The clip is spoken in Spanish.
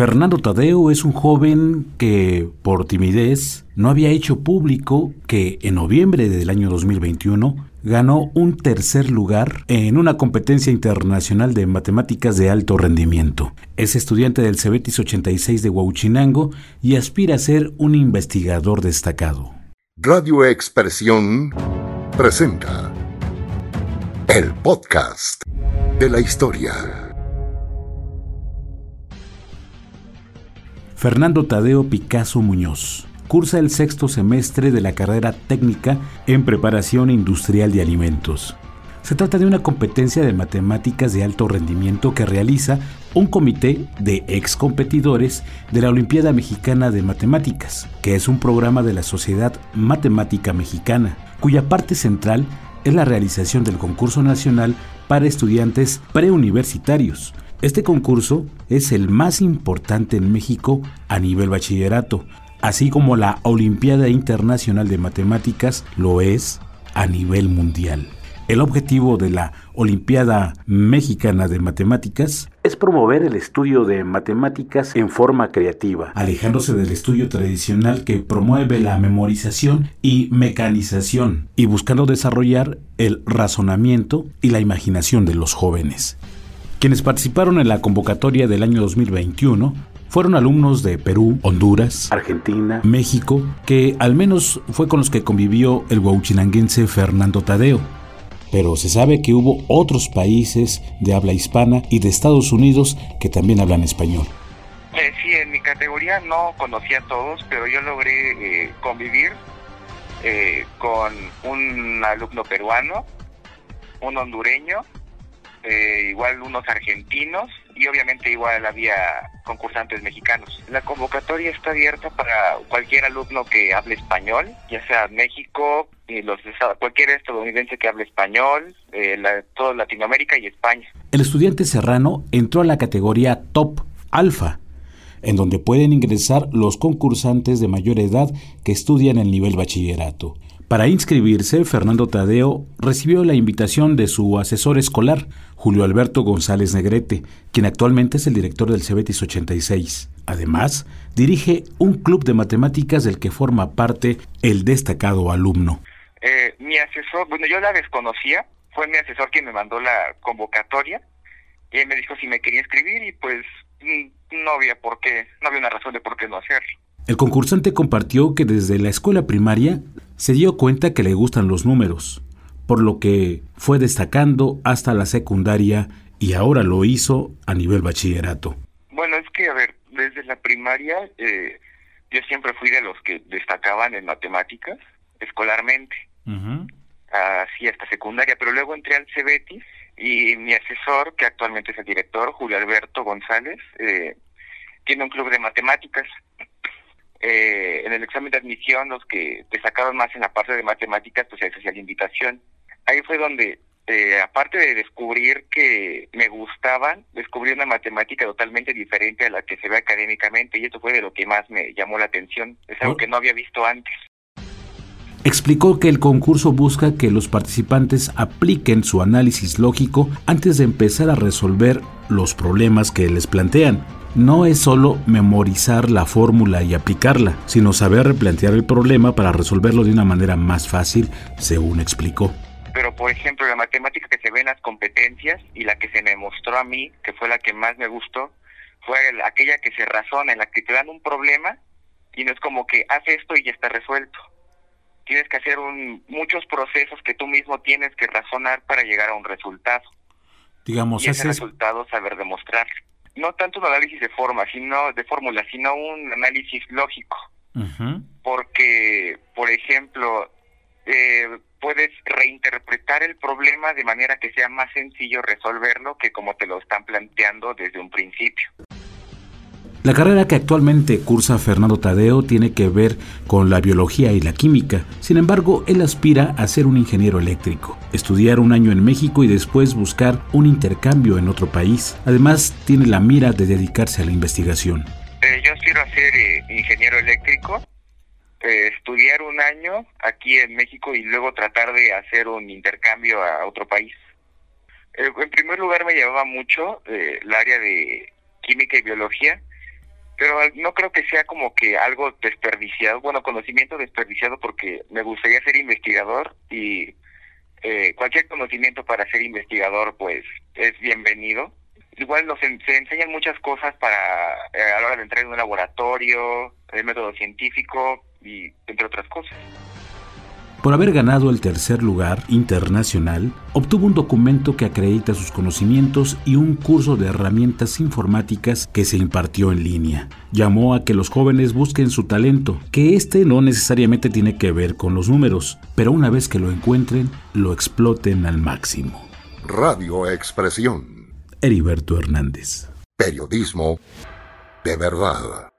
Fernando Tadeo es un joven que, por timidez, no había hecho público que en noviembre del año 2021 ganó un tercer lugar en una competencia internacional de matemáticas de alto rendimiento. Es estudiante del Cebetis 86 de Huauchinango y aspira a ser un investigador destacado. Radio Expresión presenta el podcast de la historia. Fernando Tadeo Picasso Muñoz. Cursa el sexto semestre de la carrera técnica en preparación industrial de alimentos. Se trata de una competencia de matemáticas de alto rendimiento que realiza un comité de ex competidores de la Olimpiada Mexicana de Matemáticas, que es un programa de la Sociedad Matemática Mexicana, cuya parte central es la realización del concurso nacional para estudiantes preuniversitarios, este concurso es el más importante en México a nivel bachillerato, así como la Olimpiada Internacional de Matemáticas lo es a nivel mundial. El objetivo de la Olimpiada Mexicana de Matemáticas es promover el estudio de matemáticas en forma creativa, alejándose del estudio tradicional que promueve la memorización y mecanización y buscando desarrollar el razonamiento y la imaginación de los jóvenes. Quienes participaron en la convocatoria del año 2021 fueron alumnos de Perú, Honduras, Argentina, México, que al menos fue con los que convivió el huauchinanguense Fernando Tadeo. Pero se sabe que hubo otros países de habla hispana y de Estados Unidos que también hablan español. Eh, sí, en mi categoría no conocía a todos, pero yo logré eh, convivir eh, con un alumno peruano, un hondureño eh, igual unos argentinos y obviamente igual había concursantes mexicanos. La convocatoria está abierta para cualquier alumno que hable español, ya sea México, y los cualquier estadounidense que hable español, eh, Latinoamérica y España. El estudiante serrano entró a la categoría Top Alpha, en donde pueden ingresar los concursantes de mayor edad que estudian el nivel bachillerato. Para inscribirse, Fernando Tadeo recibió la invitación de su asesor escolar, Julio Alberto González Negrete, quien actualmente es el director del Cebetis 86. Además, dirige un club de matemáticas del que forma parte el destacado alumno. Eh, mi asesor, bueno, yo la desconocía, fue mi asesor quien me mandó la convocatoria y me dijo si me quería inscribir y pues no había por qué, no había una razón de por qué no hacerlo. El concursante compartió que desde la escuela primaria se dio cuenta que le gustan los números, por lo que fue destacando hasta la secundaria y ahora lo hizo a nivel bachillerato. Bueno, es que, a ver, desde la primaria eh, yo siempre fui de los que destacaban en matemáticas escolarmente, así hasta secundaria, pero luego entré al CEBETIS y mi asesor, que actualmente es el director, Julio Alberto González, eh, tiene un club de matemáticas eh, en el examen de admisión los que destacaban más en la parte de matemáticas, pues se hacía la invitación. Ahí fue donde, eh, aparte de descubrir que me gustaban, descubrí una matemática totalmente diferente a la que se ve académicamente y esto fue de lo que más me llamó la atención. Es algo que no había visto antes. Explicó que el concurso busca que los participantes apliquen su análisis lógico antes de empezar a resolver los problemas que les plantean no es solo memorizar la fórmula y aplicarla, sino saber replantear el problema para resolverlo de una manera más fácil, según explicó. Pero, por ejemplo, la matemática que se ve en las competencias y la que se me mostró a mí, que fue la que más me gustó, fue aquella que se razona, en la que te dan un problema y no es como que haz esto y ya está resuelto. Tienes que hacer un, muchos procesos que tú mismo tienes que razonar para llegar a un resultado. Digamos, y ese resultado saber demostrar no tanto un análisis de forma, sino de fórmula, sino un análisis lógico. Porque, por ejemplo, eh, puedes reinterpretar el problema de manera que sea más sencillo resolverlo que como te lo están planteando desde un principio. La carrera que actualmente cursa Fernando Tadeo tiene que ver con la biología y la química. Sin embargo, él aspira a ser un ingeniero eléctrico, estudiar un año en México y después buscar un intercambio en otro país. Además, tiene la mira de dedicarse a la investigación. Eh, yo aspiro a ser eh, ingeniero eléctrico, eh, estudiar un año aquí en México y luego tratar de hacer un intercambio a otro país. en primer lugar me llevaba mucho el área de química y biología pero no creo que sea como que algo desperdiciado, bueno, conocimiento desperdiciado porque me gustaría ser investigador y eh, cualquier conocimiento para ser investigador pues es bienvenido. Igual nos se enseñan muchas cosas para eh, a la hora de entrar en un laboratorio, el método científico y entre otras cosas. Por haber ganado el tercer lugar internacional, obtuvo un documento que acredita sus conocimientos y un curso de herramientas informáticas que se impartió en línea. Llamó a que los jóvenes busquen su talento, que este no necesariamente tiene que ver con los números, pero una vez que lo encuentren, lo exploten al máximo. Radio Expresión. Heriberto Hernández. Periodismo de verdad.